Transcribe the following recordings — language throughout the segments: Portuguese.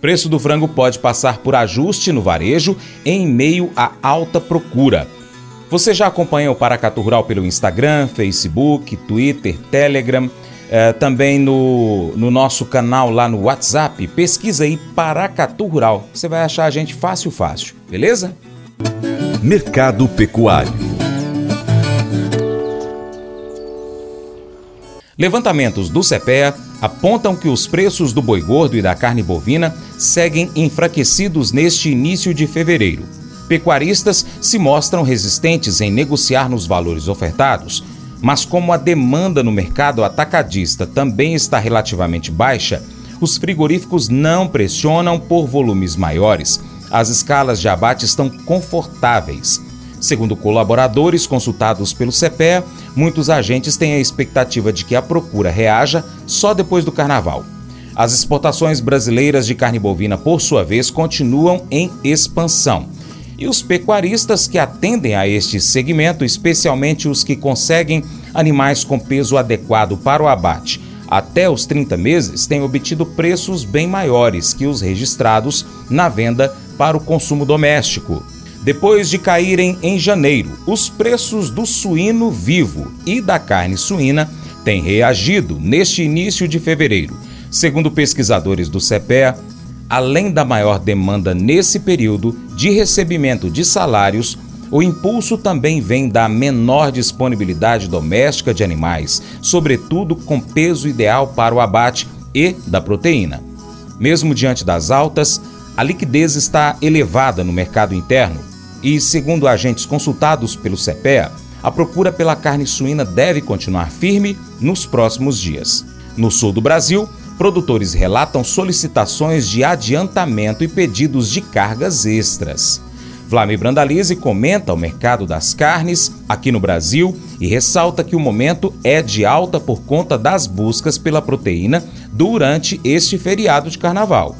Preço do frango pode passar por ajuste no varejo em meio à alta procura. Você já acompanha o Paracatu Rural pelo Instagram, Facebook, Twitter, Telegram, eh, também no, no nosso canal lá no WhatsApp. Pesquisa aí Paracatu Rural. Você vai achar a gente fácil, fácil, beleza? Mercado Pecuário Levantamentos do CPEA apontam que os preços do boi gordo e da carne bovina seguem enfraquecidos neste início de fevereiro. Pecuaristas se mostram resistentes em negociar nos valores ofertados, mas como a demanda no mercado atacadista também está relativamente baixa, os frigoríficos não pressionam por volumes maiores. As escalas de abate estão confortáveis. Segundo colaboradores consultados pelo CPEA, muitos agentes têm a expectativa de que a procura reaja só depois do carnaval. As exportações brasileiras de carne bovina, por sua vez, continuam em expansão. E os pecuaristas que atendem a este segmento, especialmente os que conseguem animais com peso adequado para o abate até os 30 meses, têm obtido preços bem maiores que os registrados na venda para o consumo doméstico. Depois de caírem em janeiro, os preços do suíno vivo e da carne suína têm reagido neste início de fevereiro. Segundo pesquisadores do CPEA, além da maior demanda nesse período de recebimento de salários, o impulso também vem da menor disponibilidade doméstica de animais, sobretudo com peso ideal para o abate e da proteína. Mesmo diante das altas, a liquidez está elevada no mercado interno e, segundo agentes consultados pelo CPEA, a procura pela carne suína deve continuar firme nos próximos dias. No sul do Brasil, produtores relatam solicitações de adiantamento e pedidos de cargas extras. Vlamir Brandalize comenta o mercado das carnes aqui no Brasil e ressalta que o momento é de alta por conta das buscas pela proteína durante este feriado de carnaval.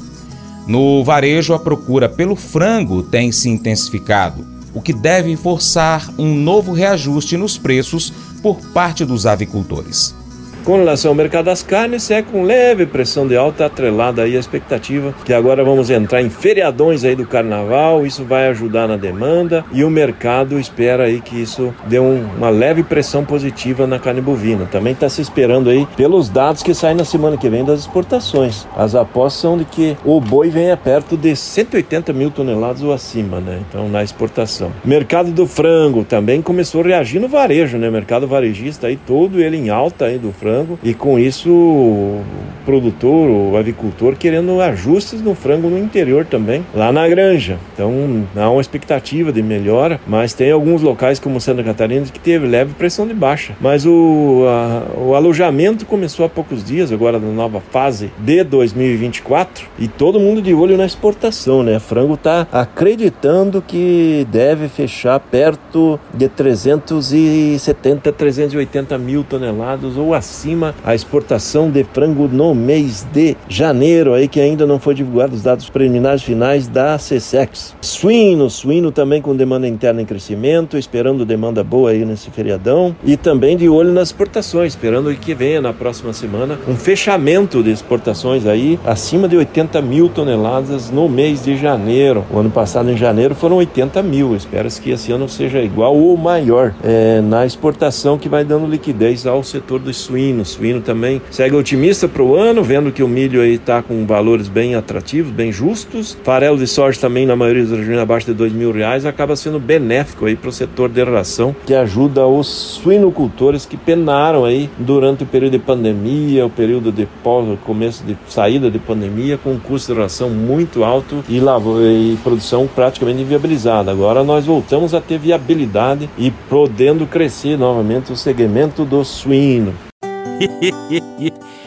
No varejo, a procura pelo frango tem se intensificado, o que deve forçar um novo reajuste nos preços por parte dos avicultores. Com relação ao mercado das carnes, é com leve pressão de alta atrelada aí a expectativa que agora vamos entrar em feriadões aí do carnaval, isso vai ajudar na demanda e o mercado espera aí que isso dê um, uma leve pressão positiva na carne bovina. Também está se esperando aí pelos dados que saem na semana que vem das exportações. As apostas são de que o boi venha perto de 180 mil toneladas ou acima, né? Então na exportação. Mercado do frango também começou a reagir no varejo, né? Mercado varejista aí todo ele em alta aí do frango frango e com isso o produtor, o avicultor querendo ajustes no frango no interior também, lá na granja. Então há uma expectativa de melhora, mas tem alguns locais como Santa Catarina que teve leve pressão de baixa. Mas o, a, o alojamento começou há poucos dias, agora na nova fase de 2024, e todo mundo de olho na exportação, né? Frango está acreditando que deve fechar perto de 370, 380 mil toneladas ou acima acima a exportação de frango no mês de janeiro, aí que ainda não foi divulgado os dados preliminares finais da CSEX. Suíno, suíno também com demanda interna em crescimento, esperando demanda boa aí nesse feriadão e também de olho nas exportações, esperando que venha na próxima semana um fechamento de exportações aí acima de 80 mil toneladas no mês de janeiro. O ano passado, em janeiro, foram 80 mil. Espera-se que esse ano seja igual ou maior é, na exportação que vai dando liquidez ao setor dos suínos suíno. Suíno também segue otimista para o ano, vendo que o milho aí está com valores bem atrativos, bem justos. Farelo de soja também, na maioria das regiões, abaixo de dois mil reais, acaba sendo benéfico aí para o setor de ração, que ajuda os suinocultores que penaram aí durante o período de pandemia, o período de pós, começo de saída de pandemia, com um custo de ração muito alto e, lavo, e produção praticamente inviabilizada. Agora nós voltamos a ter viabilidade e podendo crescer novamente o segmento do suíno. Хе-хе-хе.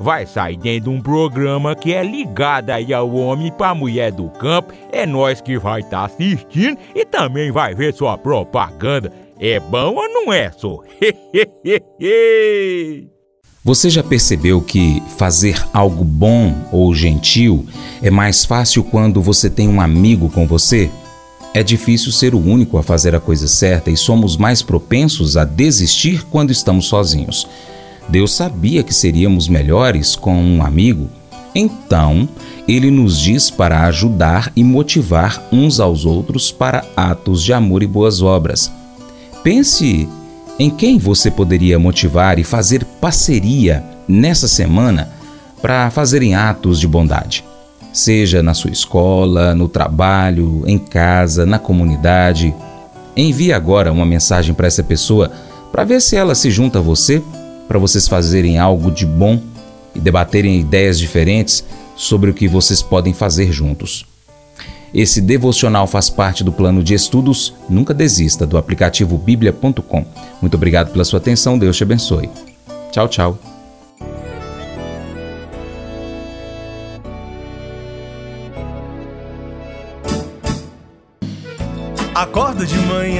vai sair dentro de um programa que é ligado aí ao homem pra mulher do campo. É nós que vai estar tá assistindo e também vai ver sua propaganda. É bom ou não é, só? Você já percebeu que fazer algo bom ou gentil é mais fácil quando você tem um amigo com você? É difícil ser o único a fazer a coisa certa e somos mais propensos a desistir quando estamos sozinhos. Deus sabia que seríamos melhores com um amigo, então ele nos diz para ajudar e motivar uns aos outros para atos de amor e boas obras. Pense em quem você poderia motivar e fazer parceria nessa semana para fazerem atos de bondade. Seja na sua escola, no trabalho, em casa, na comunidade. Envie agora uma mensagem para essa pessoa para ver se ela se junta a você para vocês fazerem algo de bom e debaterem ideias diferentes sobre o que vocês podem fazer juntos. Esse devocional faz parte do plano de estudos Nunca Desista do aplicativo bíblia.com. Muito obrigado pela sua atenção, Deus te abençoe. Tchau, tchau. Acordo de manhã